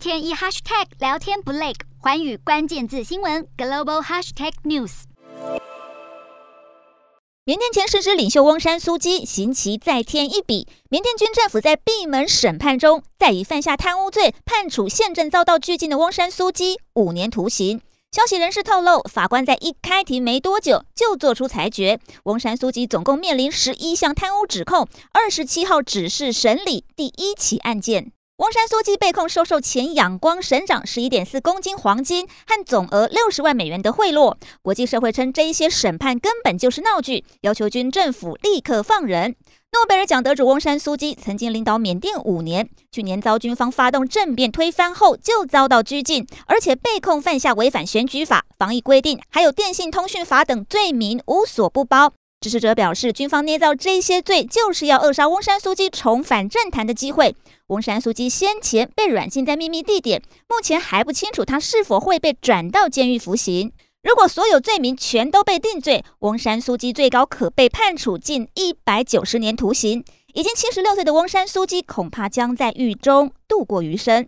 天一 hashtag 聊天不累，寰宇关键字新闻 global hashtag news。缅甸前实质领袖翁山苏姬刑期再添一笔，缅甸军政府在闭门审判中，再以犯下贪污罪判处现正遭到拘禁的翁山苏姬五年徒刑。消息人士透露，法官在一开庭没多久就做出裁决，翁山苏姬总共面临十一项贪污指控，二十七号指示审理第一起案件。翁山苏姬被控收受前仰光省长十一点四公斤黄金和总额六十万美元的贿赂。国际社会称这一些审判根本就是闹剧，要求军政府立刻放人。诺贝尔奖得主翁山苏姬曾经领导缅甸五年，去年遭军方发动政变推翻后就遭到拘禁，而且被控犯下违反选举法、防疫规定，还有电信通讯法等罪名，无所不包。支持者表示，军方捏造这些罪，就是要扼杀翁山苏姬重返政坛的机会。翁山苏姬先前被软禁在秘密地点，目前还不清楚他是否会被转到监狱服刑。如果所有罪名全都被定罪，翁山苏姬最高可被判处近一百九十年徒刑。已经七十六岁的翁山苏姬，恐怕将在狱中度过余生。